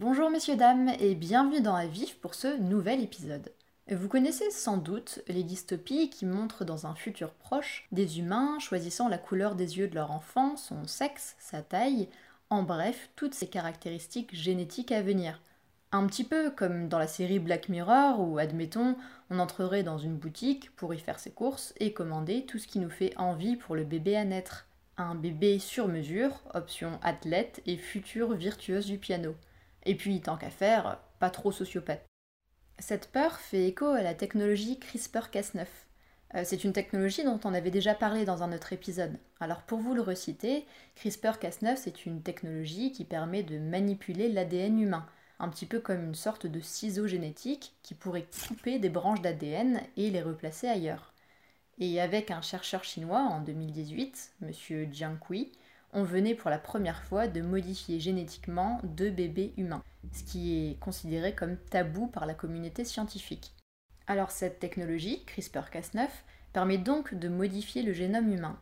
Bonjour messieurs dames et bienvenue dans Avif pour ce nouvel épisode. Vous connaissez sans doute les dystopies qui montrent dans un futur proche des humains choisissant la couleur des yeux de leur enfant, son sexe, sa taille, en bref, toutes ces caractéristiques génétiques à venir. Un petit peu comme dans la série Black Mirror où, admettons, on entrerait dans une boutique pour y faire ses courses et commander tout ce qui nous fait envie pour le bébé à naître. Un bébé sur mesure, option athlète et future virtuose du piano. Et puis, tant qu'à faire, pas trop sociopathe. Cette peur fait écho à la technologie CRISPR-Cas9. Euh, c'est une technologie dont on avait déjà parlé dans un autre épisode. Alors pour vous le reciter, CRISPR-Cas9 c'est une technologie qui permet de manipuler l'ADN humain, un petit peu comme une sorte de ciseau génétique qui pourrait couper des branches d'ADN et les replacer ailleurs. Et avec un chercheur chinois en 2018, M. Jiang Kui, on venait pour la première fois de modifier génétiquement deux bébés humains, ce qui est considéré comme tabou par la communauté scientifique. Alors cette technologie, CRISPR-Cas9, permet donc de modifier le génome humain.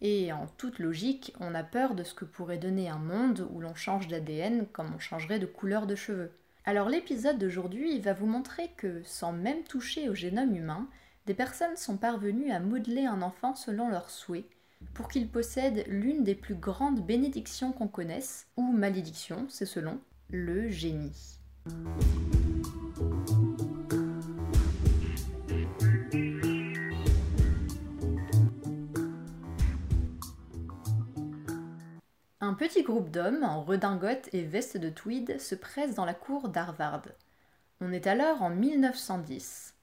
Et en toute logique, on a peur de ce que pourrait donner un monde où l'on change d'ADN comme on changerait de couleur de cheveux. Alors l'épisode d'aujourd'hui va vous montrer que, sans même toucher au génome humain, des personnes sont parvenues à modeler un enfant selon leurs souhaits, pour qu'il possède l'une des plus grandes bénédictions qu'on connaisse, ou malédiction, c'est selon, le génie. Un petit groupe d'hommes en redingote et veste de tweed se presse dans la cour d'Harvard. On est alors en 1910.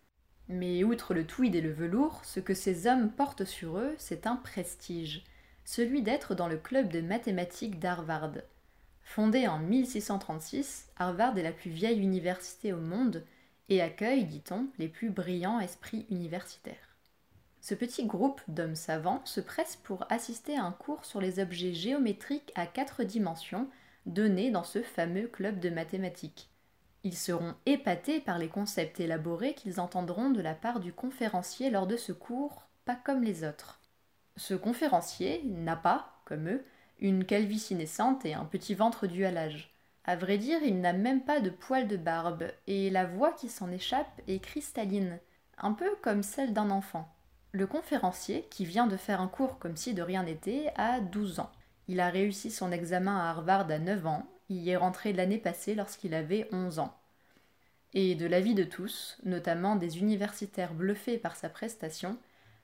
Mais outre le tweed et le velours, ce que ces hommes portent sur eux, c'est un prestige, celui d'être dans le club de mathématiques d'Harvard. Fondé en 1636, Harvard est la plus vieille université au monde et accueille, dit-on, les plus brillants esprits universitaires. Ce petit groupe d'hommes savants se presse pour assister à un cours sur les objets géométriques à quatre dimensions donné dans ce fameux club de mathématiques. Ils seront épatés par les concepts élaborés qu'ils entendront de la part du conférencier lors de ce cours, pas comme les autres. Ce conférencier n'a pas, comme eux, une calvitie naissante et un petit ventre dû à l'âge. À vrai dire, il n'a même pas de poils de barbe, et la voix qui s'en échappe est cristalline, un peu comme celle d'un enfant. Le conférencier, qui vient de faire un cours comme si de rien n'était, a 12 ans. Il a réussi son examen à Harvard à 9 ans y est rentré l'année passée lorsqu'il avait 11 ans. Et de l'avis de tous, notamment des universitaires bluffés par sa prestation,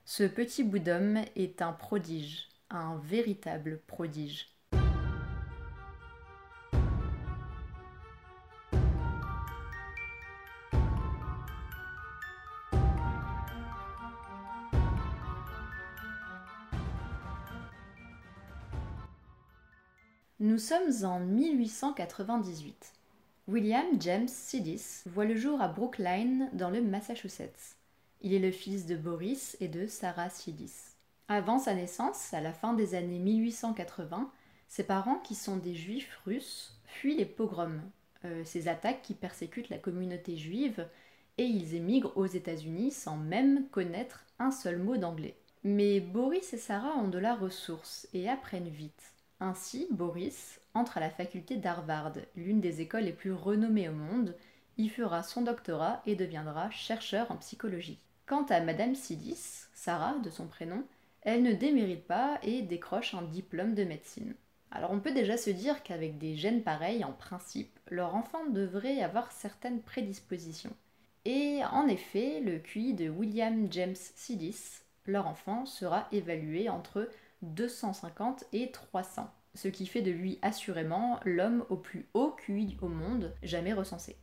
ce petit bout d'homme est un prodige, un véritable prodige. Nous sommes en 1898. William James Sidis voit le jour à Brookline, dans le Massachusetts. Il est le fils de Boris et de Sarah Sidis. Avant sa naissance, à la fin des années 1880, ses parents, qui sont des juifs russes, fuient les pogroms, euh, ces attaques qui persécutent la communauté juive, et ils émigrent aux États-Unis sans même connaître un seul mot d'anglais. Mais Boris et Sarah ont de la ressource et apprennent vite. Ainsi, Boris entre à la faculté d'Harvard, l'une des écoles les plus renommées au monde, y fera son doctorat et deviendra chercheur en psychologie. Quant à Madame Sidis, Sarah de son prénom, elle ne démérite pas et décroche un diplôme de médecine. Alors on peut déjà se dire qu'avec des gènes pareils, en principe, leur enfant devrait avoir certaines prédispositions. Et en effet, le QI de William James Sidis, leur enfant, sera évalué entre 250 et 300, ce qui fait de lui assurément l'homme au plus haut QI au monde jamais recensé.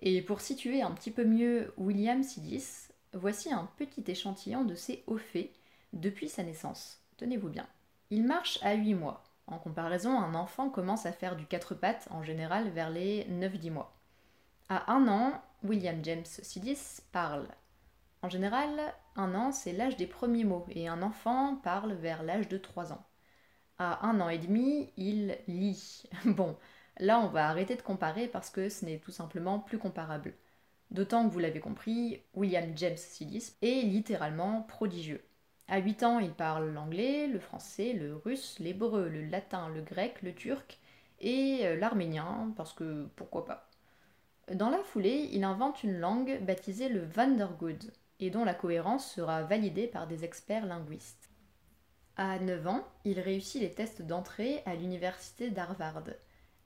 Et pour situer un petit peu mieux William Sidis, voici un petit échantillon de ses hauts faits depuis sa naissance. Tenez-vous bien. Il marche à 8 mois. En comparaison, un enfant commence à faire du quatre pattes en général vers les 9-10 mois. À un an, William James Sidis parle. En général, un an, c'est l'âge des premiers mots, et un enfant parle vers l'âge de 3 ans. À un an et demi, il lit. Bon, là, on va arrêter de comparer parce que ce n'est tout simplement plus comparable. D'autant que vous l'avez compris, William James Sidis est littéralement prodigieux. À 8 ans, il parle l'anglais, le français, le russe, l'hébreu, le latin, le grec, le turc, et euh, l'arménien, parce que pourquoi pas. Dans la foulée, il invente une langue baptisée le Vandergood, et dont la cohérence sera validée par des experts linguistes. À 9 ans, il réussit les tests d'entrée à l'université d'Harvard,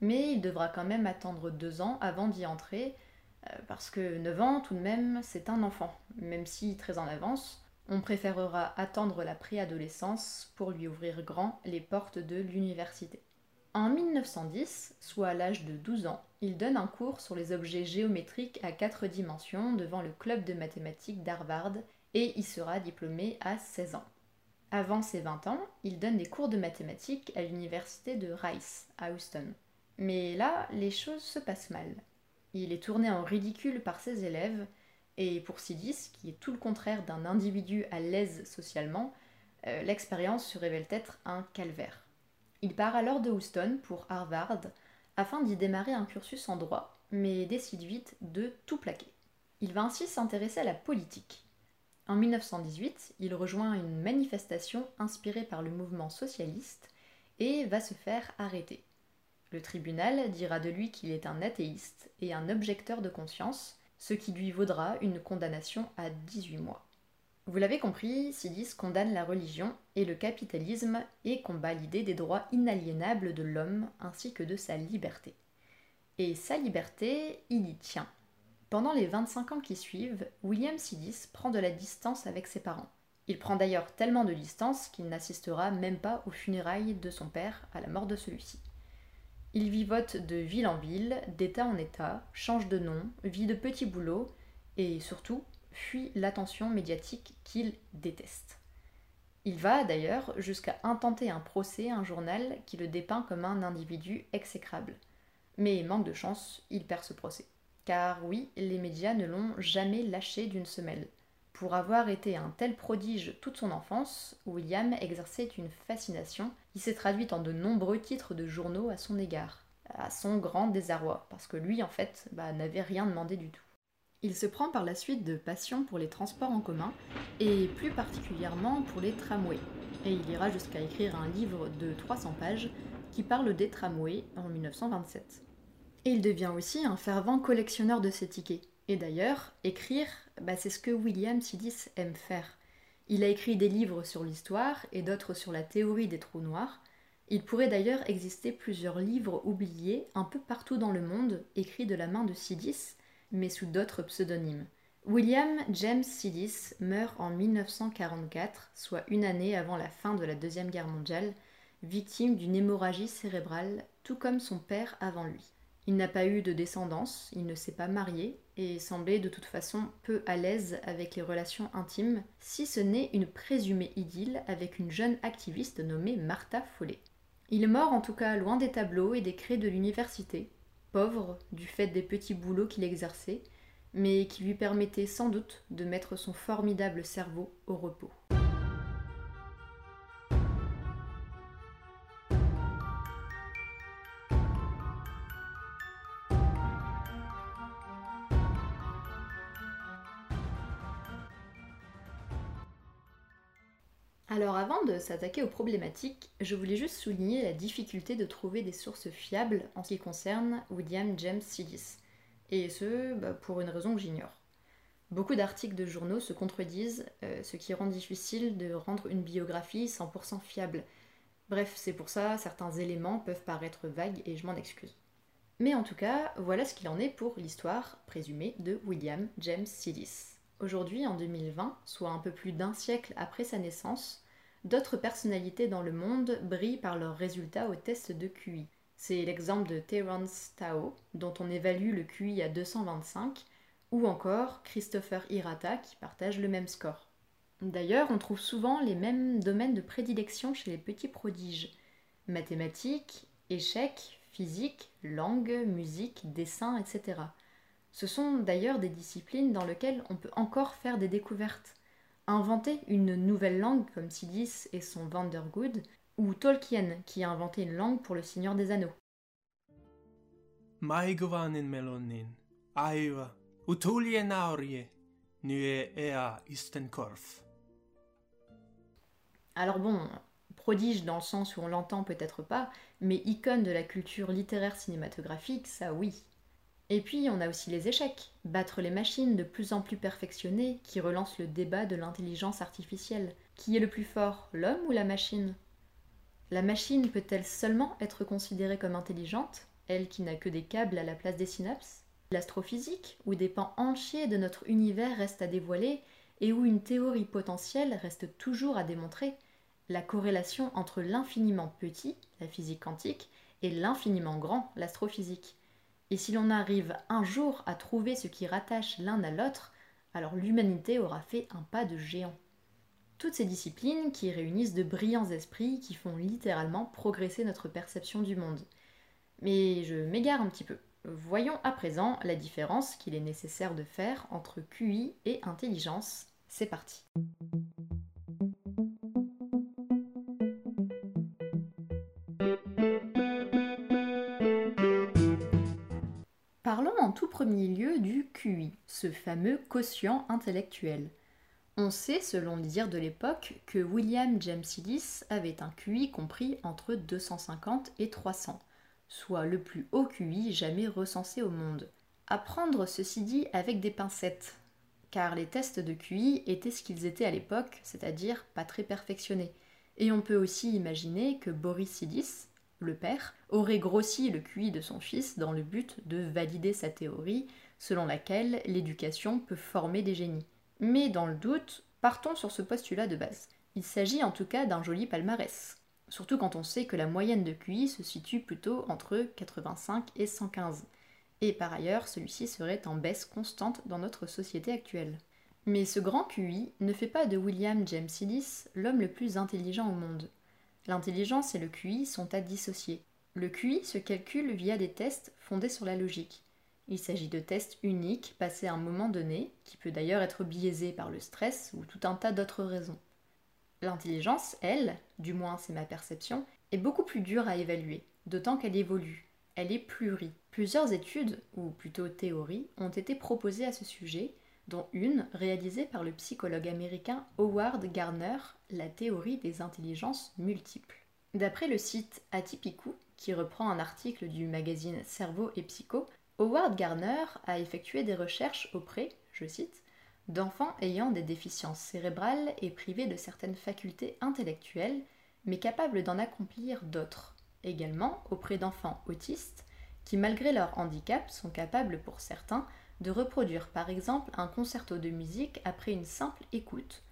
mais il devra quand même attendre 2 ans avant d'y entrer, euh, parce que 9 ans tout de même, c'est un enfant, même si très en avance, on préférera attendre la préadolescence pour lui ouvrir grand les portes de l'université. En 1910, soit à l'âge de 12 ans, il donne un cours sur les objets géométriques à 4 dimensions devant le club de mathématiques d'Harvard et y sera diplômé à 16 ans. Avant ses 20 ans, il donne des cours de mathématiques à l'université de Rice, à Houston. Mais là, les choses se passent mal. Il est tourné en ridicule par ses élèves et pour Sidis, qui est tout le contraire d'un individu à l'aise socialement, euh, l'expérience se révèle être un calvaire. Il part alors de Houston pour Harvard afin d'y démarrer un cursus en droit, mais décide vite de tout plaquer. Il va ainsi s'intéresser à la politique. En 1918, il rejoint une manifestation inspirée par le mouvement socialiste et va se faire arrêter. Le tribunal dira de lui qu'il est un athéiste et un objecteur de conscience, ce qui lui vaudra une condamnation à 18 mois. Vous l'avez compris, Sidis condamne la religion et le capitalisme et combat l'idée des droits inaliénables de l'homme ainsi que de sa liberté. Et sa liberté, il y tient. Pendant les 25 ans qui suivent, William Sidis prend de la distance avec ses parents. Il prend d'ailleurs tellement de distance qu'il n'assistera même pas aux funérailles de son père à la mort de celui-ci. Il vivote de ville en ville, d'état en état, change de nom, vit de petits boulots et surtout fuit l'attention médiatique qu'il déteste. Il va d'ailleurs jusqu'à intenter un procès à un journal qui le dépeint comme un individu exécrable. Mais manque de chance, il perd ce procès. Car oui, les médias ne l'ont jamais lâché d'une semelle. Pour avoir été un tel prodige toute son enfance, William exerçait une fascination qui s'est traduite en de nombreux titres de journaux à son égard, à son grand désarroi, parce que lui en fait bah, n'avait rien demandé du tout. Il se prend par la suite de passion pour les transports en commun, et plus particulièrement pour les tramways, et il ira jusqu'à écrire un livre de 300 pages qui parle des tramways en 1927. Et il devient aussi un fervent collectionneur de ces tickets. Et d'ailleurs, écrire, bah, c'est ce que William Sidis aime faire. Il a écrit des livres sur l'histoire et d'autres sur la théorie des trous noirs. Il pourrait d'ailleurs exister plusieurs livres oubliés un peu partout dans le monde, écrits de la main de Sidis, mais sous d'autres pseudonymes. William James Sidis meurt en 1944, soit une année avant la fin de la Deuxième Guerre mondiale, victime d'une hémorragie cérébrale, tout comme son père avant lui. Il n'a pas eu de descendance, il ne s'est pas marié et semblait de toute façon peu à l'aise avec les relations intimes, si ce n'est une présumée idylle avec une jeune activiste nommée Martha Follet. Il est en tout cas loin des tableaux et des craies de l'université, pauvre du fait des petits boulots qu'il exerçait, mais qui lui permettaient sans doute de mettre son formidable cerveau au repos. Alors avant de s'attaquer aux problématiques, je voulais juste souligner la difficulté de trouver des sources fiables en ce qui concerne William James Sidis. Et ce, bah, pour une raison que j'ignore. Beaucoup d'articles de journaux se contredisent, euh, ce qui rend difficile de rendre une biographie 100% fiable. Bref, c'est pour ça certains éléments peuvent paraître vagues et je m'en excuse. Mais en tout cas, voilà ce qu'il en est pour l'histoire présumée de William James Sidis. Aujourd'hui, en 2020, soit un peu plus d'un siècle après sa naissance, D'autres personnalités dans le monde brillent par leurs résultats au test de QI. C'est l'exemple de Terence Tao, dont on évalue le QI à 225, ou encore Christopher Hirata qui partage le même score. D'ailleurs, on trouve souvent les mêmes domaines de prédilection chez les petits prodiges mathématiques, échecs, physique, langue, musique, dessin, etc. Ce sont d'ailleurs des disciplines dans lesquelles on peut encore faire des découvertes inventer une nouvelle langue comme Sidis et son Vandergood, ou Tolkien qui a inventé une langue pour le Seigneur des Anneaux. Alors bon, prodige dans le sens où on l'entend peut-être pas, mais icône de la culture littéraire cinématographique, ça oui. Et puis on a aussi les échecs, battre les machines de plus en plus perfectionnées qui relancent le débat de l'intelligence artificielle. Qui est le plus fort, l'homme ou la machine? La machine peut-elle seulement être considérée comme intelligente, elle qui n'a que des câbles à la place des synapses? L'astrophysique, où des pans entiers de notre univers restent à dévoiler et où une théorie potentielle reste toujours à démontrer, la corrélation entre l'infiniment petit, la physique quantique, et l'infiniment grand, l'astrophysique. Et si l'on arrive un jour à trouver ce qui rattache l'un à l'autre, alors l'humanité aura fait un pas de géant. Toutes ces disciplines qui réunissent de brillants esprits qui font littéralement progresser notre perception du monde. Mais je m'égare un petit peu. Voyons à présent la différence qu'il est nécessaire de faire entre QI et intelligence. C'est parti. Tout premier lieu du QI, ce fameux quotient intellectuel. On sait, selon les dires de l'époque, que William James Sidis avait un QI compris entre 250 et 300, soit le plus haut QI jamais recensé au monde. À prendre ceci dit avec des pincettes, car les tests de QI étaient ce qu'ils étaient à l'époque, c'est-à-dire pas très perfectionnés. Et on peut aussi imaginer que Boris Sidis, le père, aurait grossi le QI de son fils dans le but de valider sa théorie selon laquelle l'éducation peut former des génies. Mais dans le doute, partons sur ce postulat de base. Il s'agit en tout cas d'un joli palmarès, surtout quand on sait que la moyenne de QI se situe plutôt entre 85 et 115, et par ailleurs celui-ci serait en baisse constante dans notre société actuelle. Mais ce grand QI ne fait pas de William James Sidis l'homme le plus intelligent au monde. L'intelligence et le QI sont à dissocier. Le QI se calcule via des tests fondés sur la logique. Il s'agit de tests uniques passés à un moment donné, qui peut d'ailleurs être biaisé par le stress ou tout un tas d'autres raisons. L'intelligence, elle, du moins c'est ma perception, est beaucoup plus dure à évaluer, d'autant qu'elle évolue. Elle est plurie. Plusieurs études, ou plutôt théories, ont été proposées à ce sujet, dont une réalisée par le psychologue américain Howard Gardner, la théorie des intelligences multiples. D'après le site Atypicou, qui reprend un article du magazine Cerveau et Psycho, Howard Gardner a effectué des recherches auprès, je cite, d'enfants ayant des déficiences cérébrales et privés de certaines facultés intellectuelles, mais capables d'en accomplir d'autres, également auprès d'enfants autistes, qui malgré leur handicap sont capables pour certains de reproduire par exemple un concerto de musique après une simple écoute,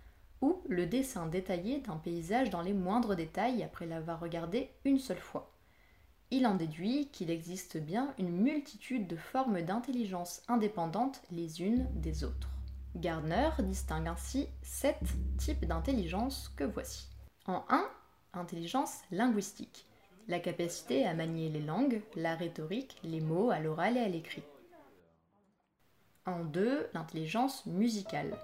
ou le dessin détaillé d'un paysage dans les moindres détails après l'avoir regardé une seule fois. Il en déduit qu'il existe bien une multitude de formes d'intelligence indépendantes les unes des autres. Gardner distingue ainsi sept types d'intelligence que voici. En 1, intelligence linguistique, la capacité à manier les langues, la rhétorique, les mots à l'oral et à l'écrit. En deux, l'intelligence musicale.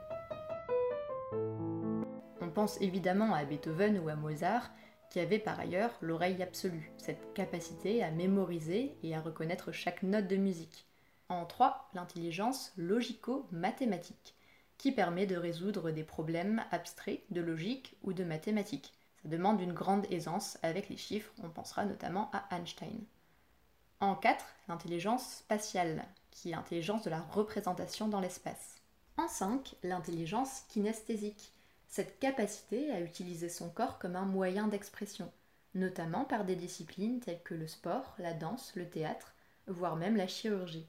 On pense évidemment à Beethoven ou à Mozart, qui avaient par ailleurs l'oreille absolue, cette capacité à mémoriser et à reconnaître chaque note de musique. En trois, l'intelligence logico-mathématique, qui permet de résoudre des problèmes abstraits de logique ou de mathématiques. Ça demande une grande aisance avec les chiffres, on pensera notamment à Einstein. En 4, l'intelligence spatiale, qui est l'intelligence de la représentation dans l'espace. En 5, l'intelligence kinesthésique, cette capacité à utiliser son corps comme un moyen d'expression, notamment par des disciplines telles que le sport, la danse, le théâtre, voire même la chirurgie.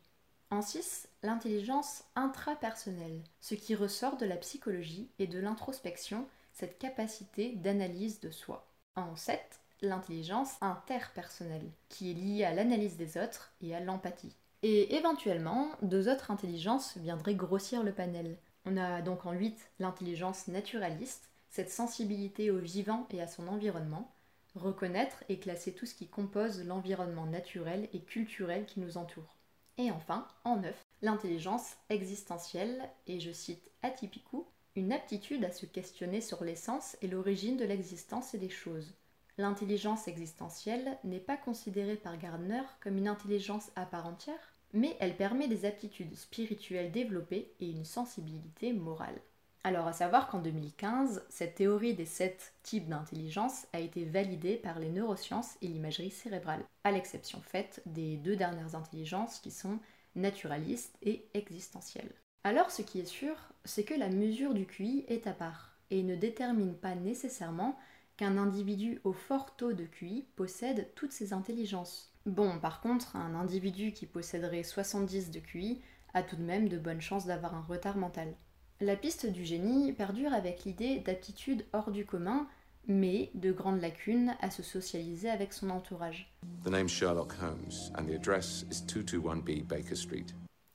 En 6, l'intelligence intrapersonnelle, ce qui ressort de la psychologie et de l'introspection, cette capacité d'analyse de soi. En 7, l'intelligence interpersonnelle, qui est liée à l'analyse des autres et à l'empathie. Et éventuellement, deux autres intelligences viendraient grossir le panel. On a donc en 8 l'intelligence naturaliste, cette sensibilité au vivant et à son environnement, reconnaître et classer tout ce qui compose l'environnement naturel et culturel qui nous entoure. Et enfin, en 9, l'intelligence existentielle, et je cite Atipicou, une aptitude à se questionner sur l'essence et l'origine de l'existence et des choses. L'intelligence existentielle n'est pas considérée par Gardner comme une intelligence à part entière, mais elle permet des aptitudes spirituelles développées et une sensibilité morale. Alors à savoir qu'en 2015, cette théorie des sept types d'intelligence a été validée par les neurosciences et l'imagerie cérébrale, à l'exception faite des deux dernières intelligences qui sont naturalistes et existentielles. Alors ce qui est sûr, c'est que la mesure du QI est à part et ne détermine pas nécessairement qu'un individu au fort taux de QI possède toutes ces intelligences. Bon, par contre, un individu qui posséderait 70 de QI a tout de même de bonnes chances d'avoir un retard mental. La piste du génie perdure avec l'idée d'aptitude hors du commun, mais de grandes lacunes à se socialiser avec son entourage.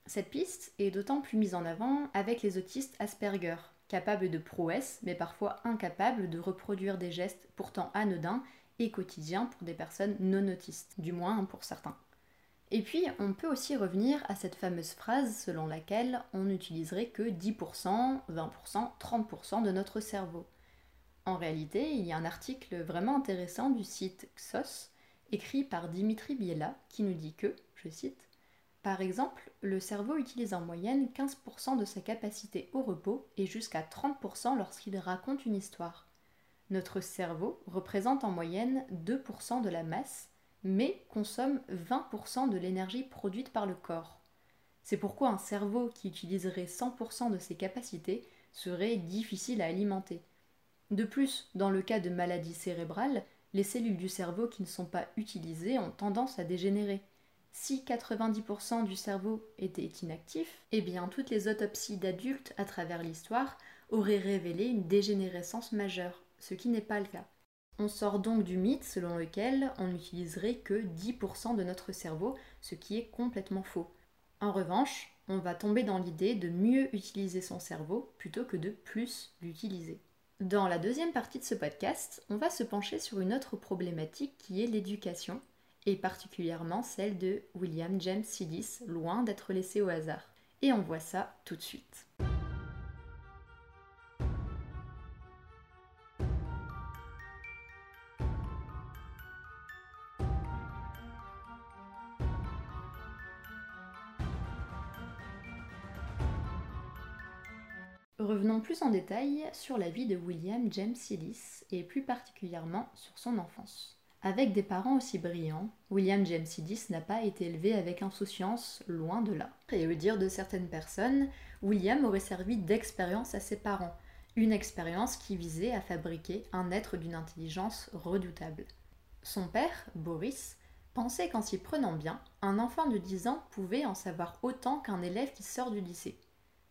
Cette piste est d'autant plus mise en avant avec les autistes Asperger, capables de prouesses, mais parfois incapables de reproduire des gestes pourtant anodins et quotidiens pour des personnes non autistes, du moins pour certains. Et puis, on peut aussi revenir à cette fameuse phrase selon laquelle on n'utiliserait que 10%, 20%, 30% de notre cerveau. En réalité, il y a un article vraiment intéressant du site XOS, écrit par Dimitri Biela, qui nous dit que, je cite, Par exemple, le cerveau utilise en moyenne 15% de sa capacité au repos et jusqu'à 30% lorsqu'il raconte une histoire. Notre cerveau représente en moyenne 2% de la masse, mais consomme 20% de l'énergie produite par le corps. C'est pourquoi un cerveau qui utiliserait 100% de ses capacités serait difficile à alimenter. De plus, dans le cas de maladies cérébrales, les cellules du cerveau qui ne sont pas utilisées ont tendance à dégénérer. Si 90% du cerveau était inactif, eh bien toutes les autopsies d'adultes à travers l'histoire auraient révélé une dégénérescence majeure, ce qui n'est pas le cas. On sort donc du mythe selon lequel on n'utiliserait que 10% de notre cerveau, ce qui est complètement faux. En revanche, on va tomber dans l'idée de mieux utiliser son cerveau plutôt que de plus l'utiliser. Dans la deuxième partie de ce podcast, on va se pencher sur une autre problématique qui est l'éducation, et particulièrement celle de William James Sidis, loin d'être laissé au hasard. Et on voit ça tout de suite. Revenons plus en détail sur la vie de William James Sidis et plus particulièrement sur son enfance. Avec des parents aussi brillants, William James Sidis n'a pas été élevé avec insouciance, loin de là. Et au dire de certaines personnes, William aurait servi d'expérience à ses parents, une expérience qui visait à fabriquer un être d'une intelligence redoutable. Son père, Boris, pensait qu'en s'y prenant bien, un enfant de 10 ans pouvait en savoir autant qu'un élève qui sort du lycée.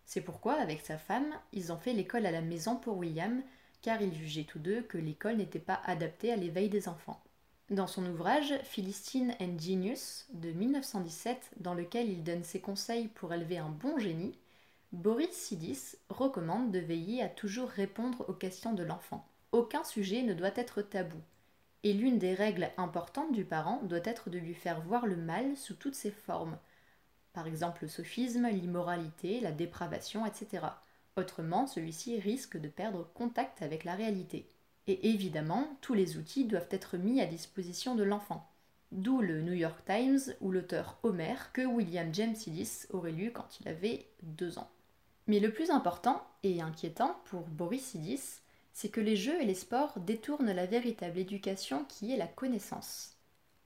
C'est pourquoi, avec sa femme, ils ont fait l'école à la maison pour William, car ils jugeaient tous deux que l'école n'était pas adaptée à l'éveil des enfants. Dans son ouvrage Philistine and Genius de 1917, dans lequel il donne ses conseils pour élever un bon génie, Boris Sidis recommande de veiller à toujours répondre aux questions de l'enfant. Aucun sujet ne doit être tabou. Et l'une des règles importantes du parent doit être de lui faire voir le mal sous toutes ses formes, par exemple le sophisme, l'immoralité, la dépravation, etc. Autrement, celui-ci risque de perdre contact avec la réalité. Et évidemment, tous les outils doivent être mis à disposition de l'enfant. D'où le New York Times ou l'auteur Homer que William James Sidis aurait lu quand il avait deux ans. Mais le plus important et inquiétant pour Boris Sidis, c'est que les jeux et les sports détournent la véritable éducation qui est la connaissance.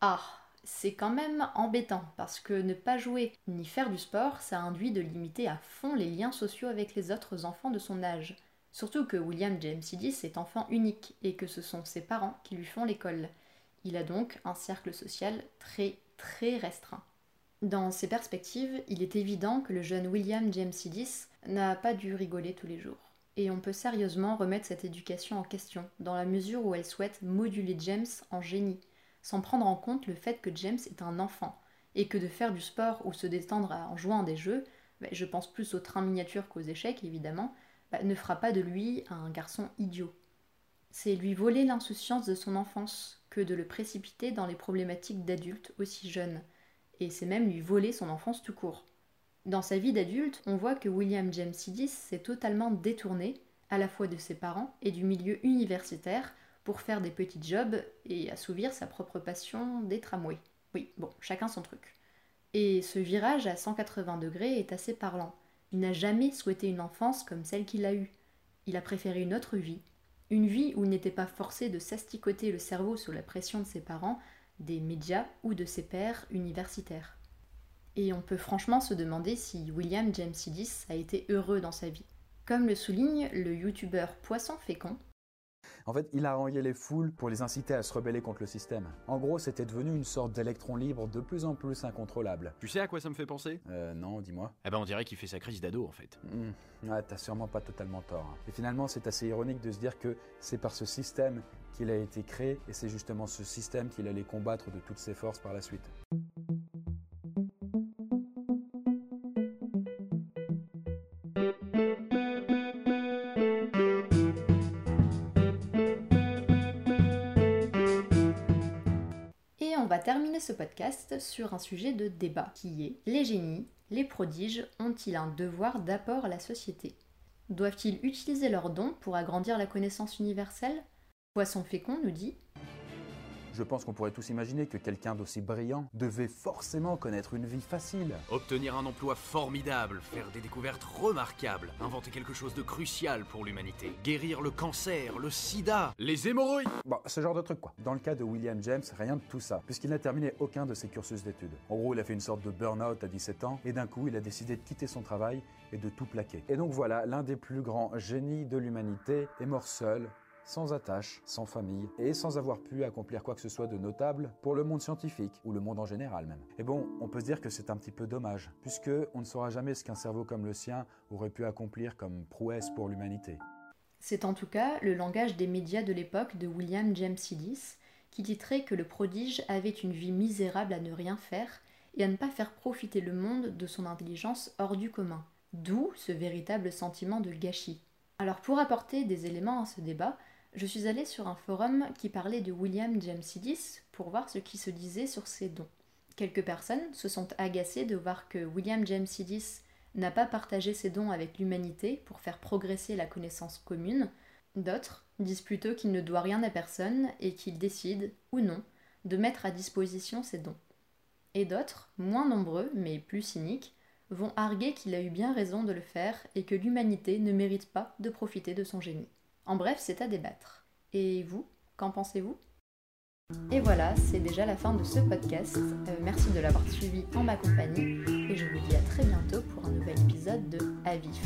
Ah, c'est quand même embêtant parce que ne pas jouer ni faire du sport, ça induit de limiter à fond les liens sociaux avec les autres enfants de son âge. Surtout que William James Sidis est enfant unique et que ce sont ses parents qui lui font l'école. Il a donc un cercle social très très restreint. Dans ces perspectives, il est évident que le jeune William James Sidis n'a pas dû rigoler tous les jours. Et on peut sérieusement remettre cette éducation en question, dans la mesure où elle souhaite moduler James en génie, sans prendre en compte le fait que James est un enfant, et que de faire du sport ou se détendre en jouant à des jeux, bah, je pense plus aux trains miniatures qu'aux échecs évidemment, bah, ne fera pas de lui un garçon idiot. C'est lui voler l'insouciance de son enfance que de le précipiter dans les problématiques d'adultes aussi jeunes, et c'est même lui voler son enfance tout court. Dans sa vie d'adulte, on voit que William James Sidis s'est totalement détourné, à la fois de ses parents et du milieu universitaire, pour faire des petits jobs et assouvir sa propre passion des tramways. Oui, bon, chacun son truc. Et ce virage à 180 degrés est assez parlant. Il n'a jamais souhaité une enfance comme celle qu'il a eue. Il a préféré une autre vie, une vie où il n'était pas forcé de s'asticoter le cerveau sous la pression de ses parents, des médias ou de ses pairs universitaires. Et on peut franchement se demander si William James Sidis a été heureux dans sa vie. Comme le souligne le youtubeur Poisson Fécond, en fait, il a harangué les foules pour les inciter à se rebeller contre le système. En gros, c'était devenu une sorte d'électron libre de plus en plus incontrôlable. Tu sais à quoi ça me fait penser? Euh, non, dis-moi. Eh ben on dirait qu'il fait sa crise d'ado en fait. Hmm, ouais, t'as sûrement pas totalement tort. hein. Et finalement, c'est assez ironique de se dire que c'est par ce système qu'il a été créé, et c'est justement ce système qu'il allait combattre de toutes ses forces par la suite. Terminer ce podcast sur un sujet de débat qui est les génies, les prodiges ont-ils un devoir d'apport à la société? Doivent-ils utiliser leurs dons pour agrandir la connaissance universelle? Poisson fécond nous dit Je pense qu'on pourrait tous imaginer que quelqu'un d'aussi brillant devait forcément connaître une vie facile. Obtenir un emploi formidable, faire des découvertes remarquables, inventer quelque chose de crucial pour l'humanité, guérir le cancer, le sida, les hémorroïdes. Bon, ce genre de truc quoi. Dans le cas de William James, rien de tout ça, puisqu'il n'a terminé aucun de ses cursus d'études. En gros, il a fait une sorte de burn-out à 17 ans, et d'un coup, il a décidé de quitter son travail et de tout plaquer. Et donc voilà, l'un des plus grands génies de l'humanité est mort seul, sans attache, sans famille, et sans avoir pu accomplir quoi que ce soit de notable pour le monde scientifique, ou le monde en général même. Et bon, on peut se dire que c'est un petit peu dommage, puisque on ne saura jamais ce qu'un cerveau comme le sien aurait pu accomplir comme prouesse pour l'humanité. C'est en tout cas le langage des médias de l'époque de William James Sidis, qui titrait que le prodige avait une vie misérable à ne rien faire et à ne pas faire profiter le monde de son intelligence hors du commun. D'où ce véritable sentiment de gâchis. Alors pour apporter des éléments à ce débat, je suis allée sur un forum qui parlait de William James Sidis pour voir ce qui se disait sur ses dons. Quelques personnes se sont agacées de voir que William James Sidis n'a pas partagé ses dons avec l'humanité pour faire progresser la connaissance commune. D'autres disent plutôt qu'il ne doit rien à personne et qu'il décide, ou non, de mettre à disposition ses dons. Et d'autres, moins nombreux mais plus cyniques, vont arguer qu'il a eu bien raison de le faire et que l'humanité ne mérite pas de profiter de son génie. En bref, c'est à débattre. Et vous, qu'en pensez-vous? Et voilà, c'est déjà la fin de ce podcast. Euh, merci de l'avoir suivi en ma compagnie et je vous dis à très bientôt pour un nouvel épisode de Avif.